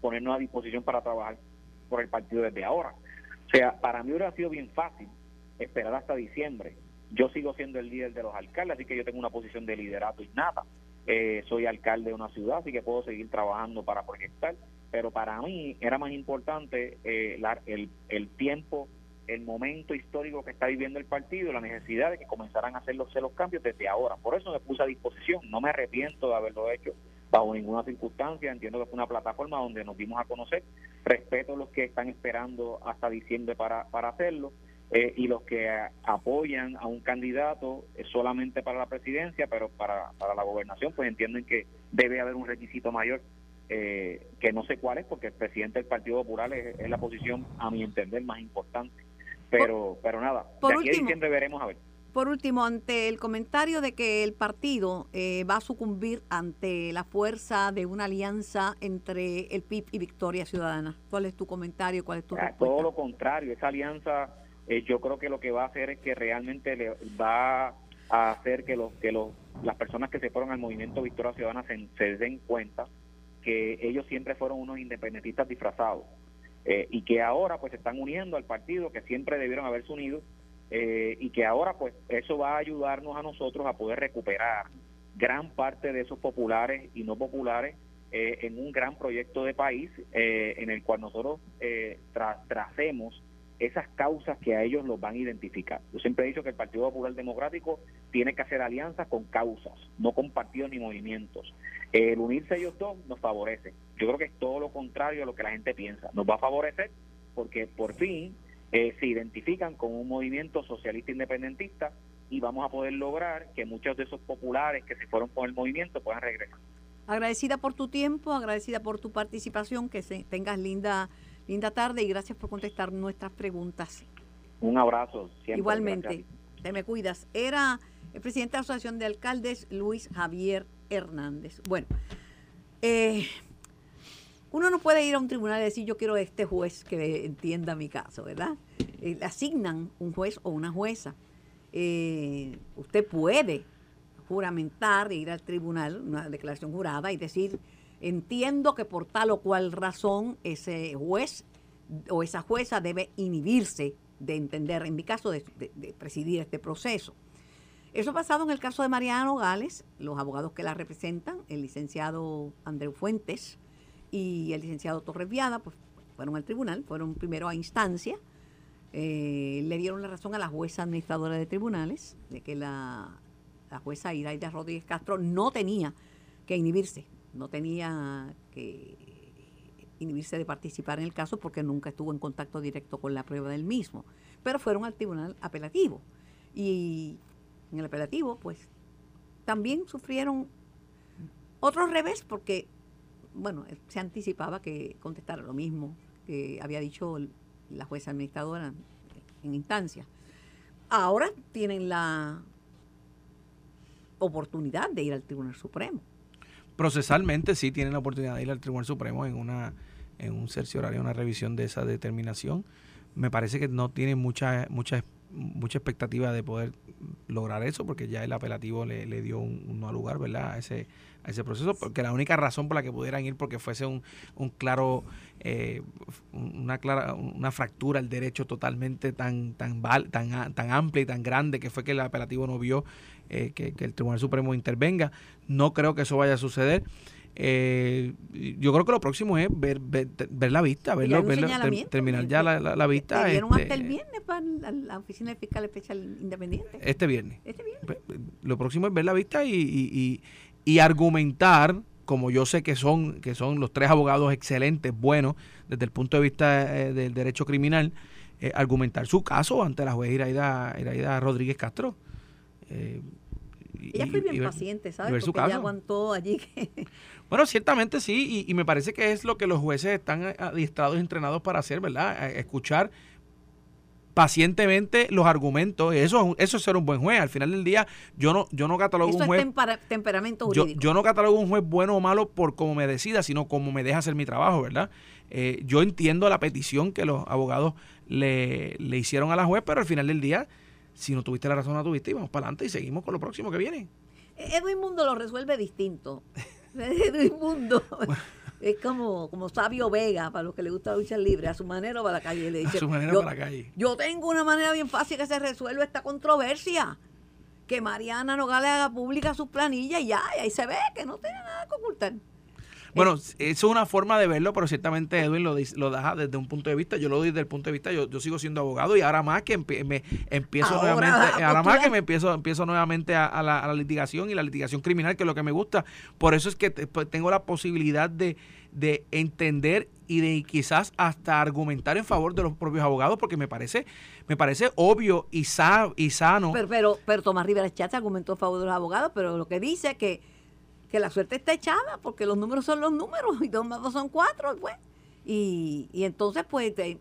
ponernos a disposición para trabajar por el partido desde ahora. O sea, para mí hubiera sido bien fácil esperar hasta diciembre. Yo sigo siendo el líder de los alcaldes, así que yo tengo una posición de liderato innata. Eh, soy alcalde de una ciudad, así que puedo seguir trabajando para proyectar. Pero para mí era más importante eh, el, el tiempo el momento histórico que está viviendo el partido, la necesidad de que comenzaran a hacer los, los cambios desde ahora. Por eso me puse a disposición. No me arrepiento de haberlo hecho bajo ninguna circunstancia. Entiendo que fue una plataforma donde nos dimos a conocer. Respeto a los que están esperando hasta diciembre para, para hacerlo. Eh, y los que apoyan a un candidato solamente para la presidencia, pero para, para la gobernación, pues entienden que debe haber un requisito mayor, eh, que no sé cuál es, porque el presidente del Partido Popular es la posición, a mi entender, más importante. Pero, pero nada, por de aquí último, a veremos a ver. Por último, ante el comentario de que el partido eh, va a sucumbir ante la fuerza de una alianza entre el PIB y Victoria Ciudadana, ¿cuál es tu comentario? ¿Cuál es tu respuesta? Todo lo contrario, esa alianza eh, yo creo que lo que va a hacer es que realmente le va a hacer que los que los las personas que se fueron al movimiento Victoria Ciudadana se, den cuenta que ellos siempre fueron unos independentistas disfrazados eh, y que ahora pues se están uniendo al partido que siempre debieron haberse unido eh, y que ahora pues eso va a ayudarnos a nosotros a poder recuperar gran parte de esos populares y no populares eh, en un gran proyecto de país en el cual nosotros tracemos esas causas que a ellos los van a identificar. Yo siempre he dicho que el Partido Popular Democrático tiene que hacer alianzas con causas, no con partidos ni movimientos. El unirse ellos dos nos favorece. Yo creo que es todo lo contrario a lo que la gente piensa. Nos va a favorecer porque por fin eh, se identifican con un movimiento socialista independentista y vamos a poder lograr que muchos de esos populares que se fueron con el movimiento puedan regresar. Agradecida por tu tiempo, agradecida por tu participación, que tengas linda Linda tarde y gracias por contestar nuestras preguntas. Un abrazo. Igualmente, te me cuidas. Era el presidente de la Asociación de Alcaldes, Luis Javier Hernández. Bueno, eh, uno no puede ir a un tribunal y decir yo quiero este juez que entienda mi caso, ¿verdad? Eh, le asignan un juez o una jueza. Eh, usted puede juramentar e ir al tribunal, una declaración jurada y decir Entiendo que por tal o cual razón ese juez o esa jueza debe inhibirse de entender, en mi caso, de, presidir este proceso. Eso ha pasado en el caso de Mariano Gales, los abogados que la representan, el licenciado Andreu Fuentes y el licenciado Torres Viada, pues fueron al tribunal, fueron primero a instancia, eh, le dieron la razón a la jueza administradora de tribunales de que la, la jueza Iraida Rodríguez Castro no tenía que inhibirse no tenía que inhibirse de participar en el caso porque nunca estuvo en contacto directo con la prueba del mismo. Pero fueron al tribunal apelativo. Y en el apelativo, pues, también sufrieron otro revés porque, bueno, se anticipaba que contestara lo mismo que había dicho la jueza administradora en instancia. Ahora tienen la oportunidad de ir al Tribunal Supremo procesalmente sí tienen la oportunidad de ir al Tribunal Supremo en una en un cerciorario, una revisión de esa determinación. Me parece que no tiene mucha mucha mucha expectativa de poder lograr eso porque ya el apelativo le, dio un, no lugar, ¿verdad? A ese, a ese proceso, porque la única razón por la que pudieran ir porque fuese un, un claro, eh, una clara, una fractura al derecho totalmente tan, tan, tan, tan amplia y tan grande que fue que el apelativo no vio eh, que, el Tribunal Supremo intervenga. No creo que eso vaya a suceder. Eh, yo creo que lo próximo es ver, ver, la vista, verlo, terminar ya la, la, vista. ¿Dieron hasta el este, viernes para la Oficina de Fiscal Especial Independiente? Este viernes. Este lo próximo es ver la vista y, y, y, argumentar como yo sé que son, que son los tres abogados excelentes, buenos, desde el punto de vista eh, del derecho criminal, argumentar su caso ante la juez Iraida, Iraida Rodríguez Castro. Eh, ella fue bien paciente, ¿sabes? Porque ella aguantó allí. [LAUGHS] Bueno, ciertamente sí, y, me parece que es lo que los jueces están adiestrados y entrenados para hacer, ¿verdad? Escuchar pacientemente los argumentos. Eso, eso es ser un buen juez. Al final del día, yo no, yo no catalogo un juez. temperamento jurídico. Yo, no catalogo un juez bueno o malo por cómo me decida, sino cómo me deja hacer mi trabajo, ¿verdad? Eh, yo entiendo la petición que los abogados le, le hicieron a la juez, pero al final del día si no tuviste la razón, no tuviste y vamos para adelante y seguimos con lo próximo que viene. Edwin Mundo lo resuelve distinto. [LAUGHS] Edwin Mundo [LAUGHS] es como, como Sabio Vega, para los que le gusta luchar libre, a su manera para la calle. Le dice, a su manera yo, para la calle. Yo tengo una manera bien fácil que se resuelva esta controversia. Que Mariana Nogales haga pública sus planillas y ya, y ahí se ve que no tiene nada que ocultar. Bueno, eso es una forma de verlo, pero ciertamente Edwin lo, lo deja desde un punto de vista. Yo lo doy desde el punto de vista, yo, yo sigo siendo abogado y ahora más que me empiezo nuevamente, [LAUGHS] ahora más que me empiezo, empiezo nuevamente a, la, litigación y la litigación criminal, que es lo que me gusta. Por eso es que pues, tengo la posibilidad de, de entender y de quizás hasta argumentar en favor de los propios abogados porque me parece me parece obvio y, y sano. Pero, pero, pero Tomás Rivera Chat argumentó a favor de los abogados, pero lo que dice que que la suerte está echada porque los números son los números y dos más dos son cuatro, pues. Y, y entonces, pues, de,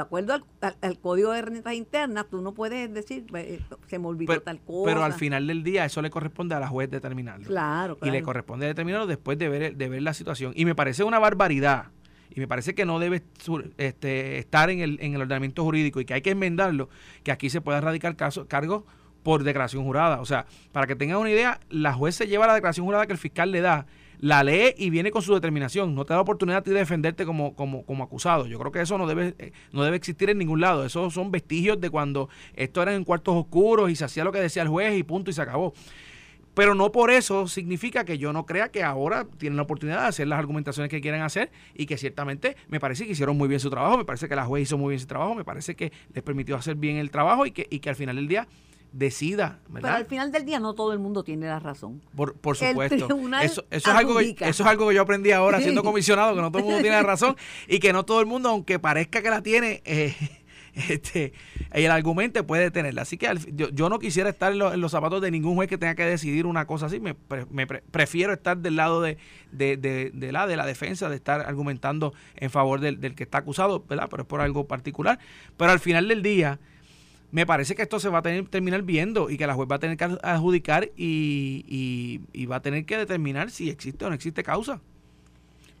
acuerdo al, código de rentas internas, tú no puedes decir, pues, eh, se me olvidó tal cosa. Pero al final del día, eso le corresponde a la juez determinarlo. Claro, Y le corresponde determinarlo después de ver, de ver la situación. Y me parece una barbaridad. Y me parece que no debe este, estar en el, en el ordenamiento jurídico y que hay que enmendarlo, que aquí se pueda erradicar caso, cargos por declaración jurada. O sea, para que tengan una idea, la juez se lleva la declaración jurada que el fiscal le da, la lee y viene con su determinación. No te da la oportunidad de defenderte como, como, como acusado. Yo creo que eso no debe, eh, no debe existir en ningún lado. Esos son vestigios de cuando esto era en cuartos oscuros y se hacía lo que decía el juez y punto y se acabó. Pero no por eso significa que yo no crea que ahora tienen la oportunidad de hacer las argumentaciones que quieren hacer y que ciertamente me parece que hicieron muy bien su trabajo, me parece que la juez hizo muy bien su trabajo, me parece que les permitió hacer bien el trabajo y que, y que al final del día decida. ¿verdad? Pero al final del día no todo el mundo tiene la razón. Por, por supuesto. Eso, eso, es algo que, eso es algo que yo aprendí ahora siendo [LAUGHS] comisionado, que no todo el mundo tiene la razón y que no todo el mundo, aunque parezca que la tiene, eh, [LAUGHS] este, el argumento puede tenerla. Así que yo, yo, no quisiera estar en, los zapatos de ningún juez que tenga que decidir una cosa así. Me, me prefiero estar del lado de, de, de, la, de la defensa, de estar argumentando en favor del, del que está acusado, ¿verdad? pero es por algo particular. Pero al final del día me parece que esto se va a tener, terminar viendo y que la juez va a tener que adjudicar y, y, va a tener que determinar si existe o no existe causa.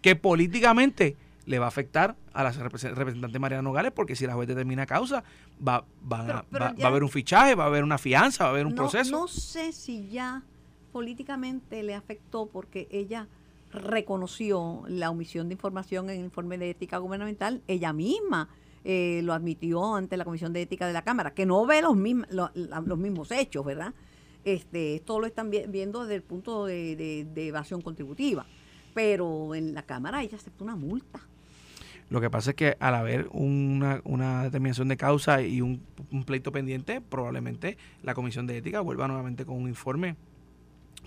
Que políticamente le va a afectar a la representante Mariana Nogales porque si la juez determina causa va, va, a haber un fichaje, va a haber una fianza, va a haber un proceso. No sé si ya políticamente le afectó porque ella reconoció la omisión de información en el informe de ética gubernamental, ella misma eh, lo admitió ante la Comisión de Ética de la Cámara, que no ve los, mismos, los, mismos hechos, ¿verdad? Este, esto lo están viendo desde el punto de, evasión contributiva, pero en la Cámara ella aceptó una multa. Lo que pasa es que al haber una, una determinación de causa y un, pleito pendiente, probablemente la Comisión de Ética vuelva nuevamente con un informe,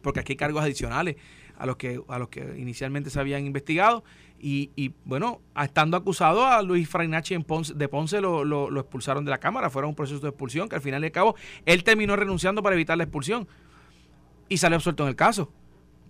porque aquí hay cargos adicionales a los que, a los que inicialmente se habían investigado y, y, bueno, estando acusado a Luis Frainachi de Ponce lo, lo, expulsaron de la Cámara, fueron un proceso de expulsión que al final y al cabo él terminó renunciando para evitar la expulsión y salió absuelto en el caso.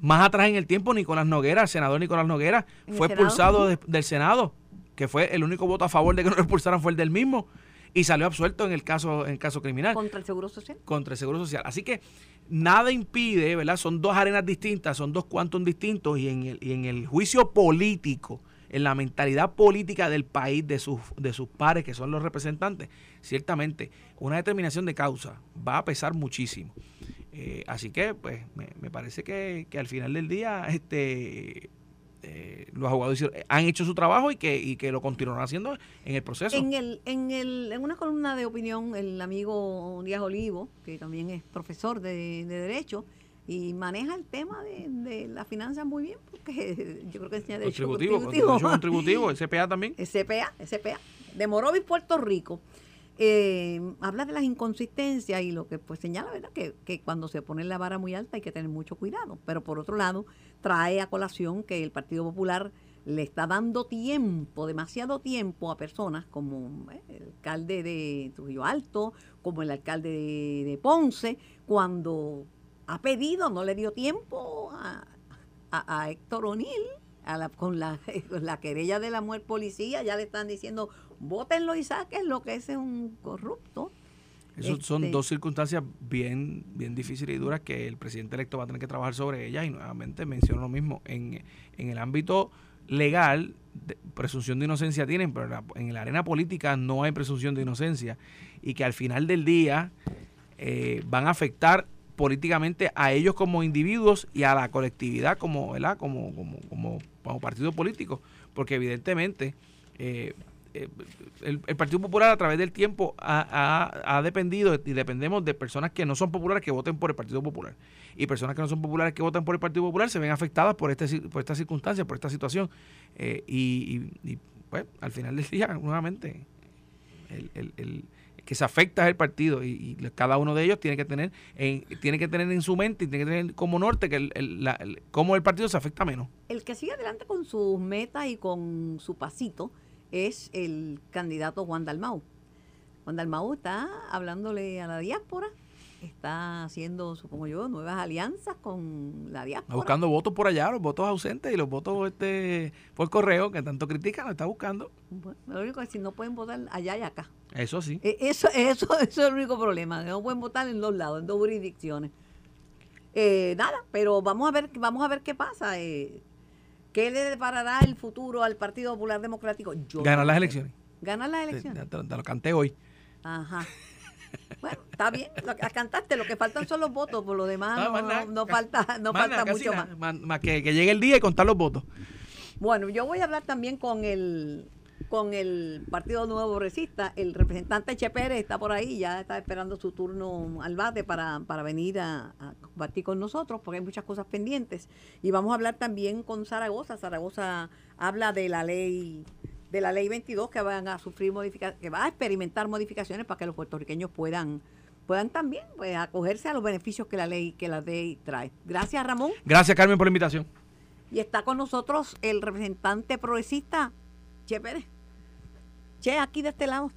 Más atrás en el tiempo, Nicolás Noguera, el senador Nicolás Noguera, fue expulsado del Senado, que fue el único voto a favor de que no lo expulsaran fue el del mismo y salió absuelto en el caso en el caso criminal. ¿Contra el Seguro Social? Contra el Seguro Social. Así que nada impide, ¿verdad? Son dos arenas distintas, son dos cuantos distintos y en el, y en el juicio político, en la mentalidad política del país, de sus, de sus pares, que son los representantes, ciertamente una determinación de causa va a pesar muchísimo. Eh, así que, pues, me, me parece que, que, al final del día, este eh, los abogados han hecho su trabajo y que, y que lo continuarán haciendo en el proceso. En, el, en, el, en una columna de opinión, el amigo Díaz Olivo, que también es profesor de, Derecho, y maneja el tema de, de las finanzas muy bien, porque [LAUGHS] yo creo que enseña Derecho contributivo. contributivo, el CPA también. [LAUGHS] El CPA, el CPA, de Morovis, Puerto Rico. Eh, habla de las inconsistencias y lo que pues señala, ¿verdad? Que, que, cuando se pone la vara muy alta hay que tener mucho cuidado. Pero por otro lado, trae a colación que el Partido Popular le está dando tiempo, demasiado tiempo a personas como eh, el alcalde de Trujillo Alto, como el alcalde de, Ponce, cuando ha pedido, no le dio tiempo a, Héctor O'Neill con, la, [LAUGHS] la querella de la muerte policía, ya le están diciendo, votenlo y sáquenlo, que ese es un corrupto. Esas son este dos circunstancias bien, bien difíciles y duras que el presidente electo va a tener que trabajar sobre ellas y nuevamente menciono lo mismo, en, en el ámbito legal, presunción de inocencia tienen, pero en la arena política no hay presunción de inocencia y que al final del día eh, van a afectar políticamente a ellos como individuos y a la colectividad como, ¿verdad? como, como, como, como partido político, porque evidentemente eh, eh, el, Partido Popular a través del tiempo ha, dependido y dependemos de personas que no son populares que voten por el Partido Popular. Y personas que no son populares que votan por el Partido Popular se ven afectadas por, este, por esta circunstancia, por esta situación. Eh, y, pues al final del día, [LAUGHS] nuevamente, el, que se afecta es el partido y, cada uno de ellos tiene que tener en, tiene que tener en su mente y tiene que tener como norte que el, cómo el partido se afecta menos. El que sigue adelante con sus metas y con su pasito es el candidato Juan Dalmau. Juan Dalmau está hablándole a la diáspora, está haciendo, supongo yo, nuevas alianzas con la diáspora. buscando votos por allá, los votos ausentes y los votos este por correo que tanto critican, lo está buscando. lo único es que si no pueden votar allá y acá. Eso sí. E, eso, [LAUGHS] eso, eso es el único problema, no pueden votar en dos lados, en dos jurisdicciones. Eh, nada, pero vamos a ver, vamos a ver qué pasa. Eh, ¿Qué le deparará el futuro al Partido Popular Democrático? Ganar las elecciones. Ganar las elecciones. Te, lo canté hoy. Ajá. Bueno, está bien, lo, cantaste, lo que faltan son los votos, por lo demás no, falta, no falta mucho más. más que, que llegue el día y contar los votos. Bueno, yo voy a hablar también con el con el Partido Nuevo Resista. El representante Che Pérez está por ahí, ya está esperando su turno al bate para, venir a, compartir con nosotros, porque hay muchas cosas pendientes. Y vamos a hablar también con Zaragoza. Zaragoza habla de la ley de la ley 22 que van a sufrir modificaciones, que va a experimentar modificaciones para que los puertorriqueños puedan puedan también pues, acogerse a los beneficios que la ley que la ley trae. Gracias, Ramón. Gracias, Carmen, por la invitación. Y está con nosotros el representante progresista Che Pérez. Che, aquí de este lado.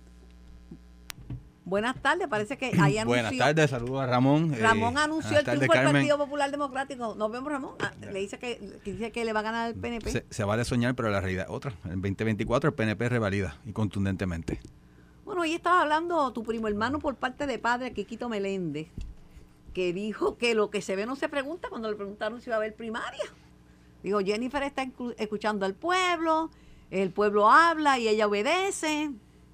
Buenas tardes, parece que ahí [CLEARS THROAT] anunció. Buenas tardes, saludos a Ramón. Eh, Ramón anunció el triunfo del Partido Popular Democrático. Nos vemos, Ramón. Ah, le dice que, dice que le va a ganar el PNP. Se, vale soñar, pero la realidad es otra. En 2024 el PNP revalida y contundentemente. Bueno, ahí estaba hablando tu primo hermano por parte de padre, Quiquito Meléndez, que dijo que lo que se ve no se pregunta cuando le preguntaron si iba a haber primaria. Dijo, Jennifer está escuchando al pueblo, el pueblo habla y ella obedece.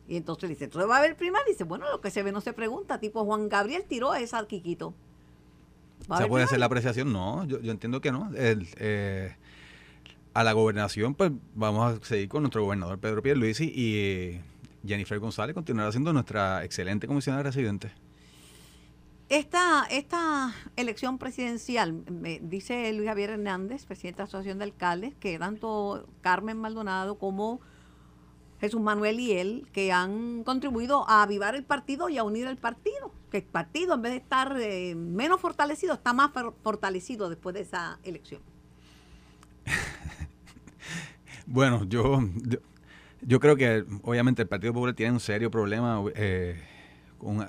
Y entonces dice, entonces va a haber primaria. Y dice, bueno, lo que se ve no se pregunta. Tipo, Juan Gabriel tiró a esa Quiquito. ¿Se puede hacer la apreciación? No, yo, entiendo que no. Eh, a la gobernación, pues vamos a seguir con nuestro gobernador Pedro Pierluisi y eh, Jennifer González continuará siendo nuestra excelente comisionada residente. Esta, esta elección presidencial, me dice Luis Javier Hernández, presidente de la Asociación de Alcaldes, que tanto Carmen Maldonado como Jesús Manuel y él, que han contribuido a avivar el partido y a unir el partido. Que el partido, en vez de estar eh, menos fortalecido, está más fortalecido después de esa elección. [LAUGHS] bueno, yo, yo, creo que obviamente el Partido Popular tiene un serio problema. Eh,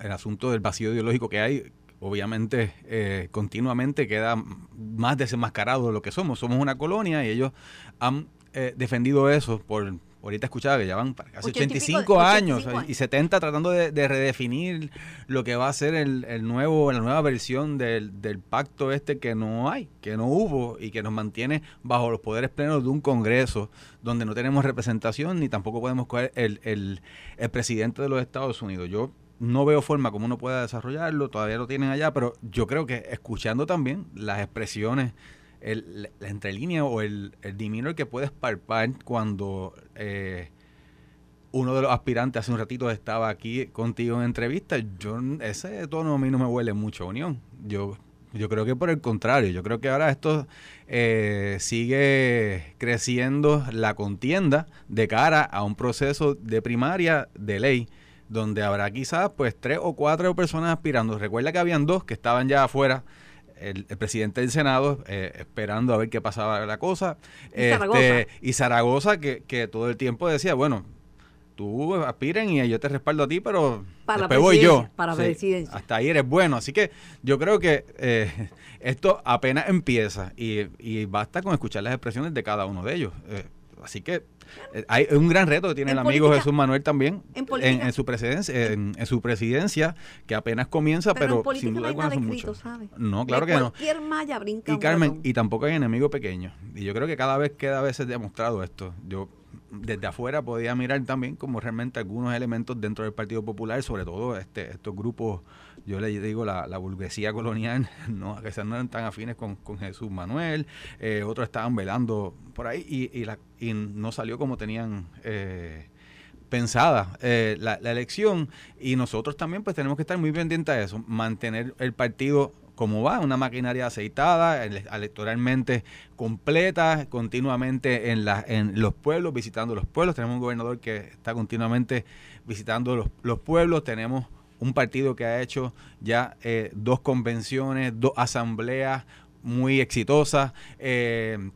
el asunto del vacío ideológico que hay, obviamente eh, continuamente queda más desenmascarado de lo que somos. Somos una colonia y ellos han eh, defendido eso por... Ahorita escuchaba que ya van casi 85, años, y 70 tratando de, redefinir lo que va a ser el, nuevo, la nueva versión del, pacto este que no hay, que no hubo y que nos mantiene bajo los poderes plenos de un Congreso donde no tenemos representación ni tampoco podemos coger el, el, el presidente de los Estados Unidos. Yo no veo forma como uno pueda desarrollarlo, todavía lo tienen allá, pero yo creo que escuchando también las expresiones, el, la entrelínea o el, el que puedes palpar cuando eh, uno de los aspirantes hace un ratito estaba aquí contigo en entrevista, yo ese tono a mí no me huele mucho unión. Yo yo creo que por el contrario, yo creo que ahora esto eh, sigue creciendo la contienda de cara a un proceso de primaria de ley donde habrá quizás pues tres o cuatro personas aspirando. Recuerda que habían dos que estaban ya afuera. El, presidente del Senado eh, esperando a ver qué pasaba la cosa. Y Zaragoza, este, que, todo el tiempo decía, bueno, tú aspiren y yo te respaldo a ti, pero después voy yo. Para presidencia. Hasta ahí eres bueno. Así que yo creo que eh, esto apenas empieza y, y, basta con escuchar las expresiones de cada uno de ellos. Eh, Así que eh, hay un gran reto que tiene el amigo Jesús Manuel también en, su presidencia, en, su presidencia, que apenas comienza, pero, sin duda alguna son muchos. No, claro que no. y Carmen, y tampoco hay enemigo pequeño. Y yo creo que cada vez queda a veces demostrado esto. Yo desde afuera podía mirar también como realmente algunos elementos dentro del Partido Popular, sobre todo este, estos grupos, yo le digo la, burguesía colonial, [LAUGHS] no, que no eran tan afines con, Jesús Manuel, eh, otros estaban velando por ahí y, y, la, y no salió como tenían... Eh, pensada eh, la, elección y nosotros también pues tenemos que estar muy pendientes de eso, mantener el partido como va, una maquinaria aceitada, electoralmente completa, continuamente en, la, en los pueblos, visitando los pueblos. Tenemos un gobernador que está continuamente visitando los pueblos. Tenemos un partido que ha hecho ya eh, dos convenciones, dos asambleas muy exitosas. Eh,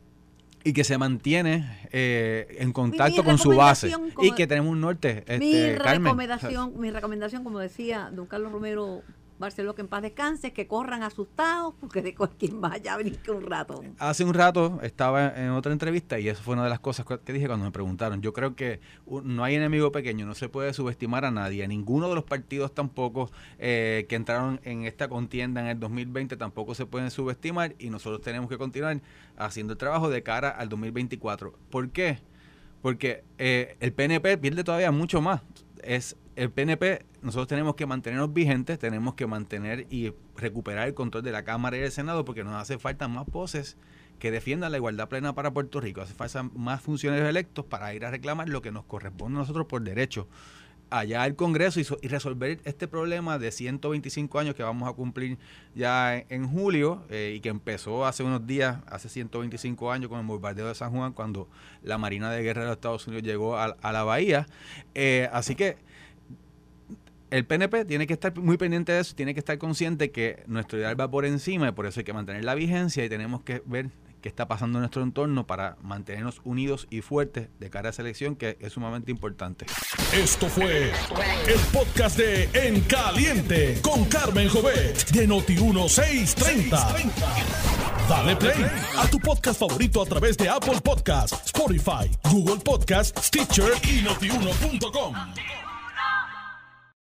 y que se mantiene eh, en contacto con su base y que tenemos un norte. Este, mi, recomendación, mi recomendación, como decía don Carlos Romero Barceló que en paz descanse, que corran asustados, porque de cualquier [LAUGHS] vaya brinque un rato. Hace un rato estaba en otra entrevista y eso fue una de las cosas que dije cuando me preguntaron. Yo creo que no hay enemigo pequeño, no se puede subestimar a nadie, ninguno de los partidos tampoco eh, que entraron en esta contienda en el 2020 tampoco se pueden subestimar y nosotros tenemos que continuar haciendo el trabajo de cara al 2024. ¿Por qué? Porque eh, el PNP pierde todavía mucho más. Es el PNP, nosotros tenemos que mantenernos vigentes, tenemos que mantener y recuperar el control de la Cámara y del Senado porque nos hace falta más voces que defiendan la igualdad plena para Puerto Rico. Hace falta más funcionarios electos para ir a reclamar lo que nos corresponde a nosotros por derecho. Allá al Congreso y, resolver este problema de 125 años que vamos a cumplir ya en, julio eh, y que empezó hace unos días, hace 125 años con el bombardeo de San Juan, cuando la Marina de Guerra de los Estados Unidos llegó a, la bahía. Eh, así que el PNP tiene que estar muy pendiente de eso, tiene que estar consciente que nuestro ideal va por encima y por eso hay que mantener la vigencia y tenemos que ver qué está pasando en nuestro entorno para mantenernos unidos y fuertes de cara a esa elección que es sumamente importante. Esto fue el podcast de En Caliente con Carmen Jovet de Noti 1630. Dale play a tu podcast favorito a través de Apple Podcasts, Spotify, Google Podcasts, Stitcher y notiuno.com.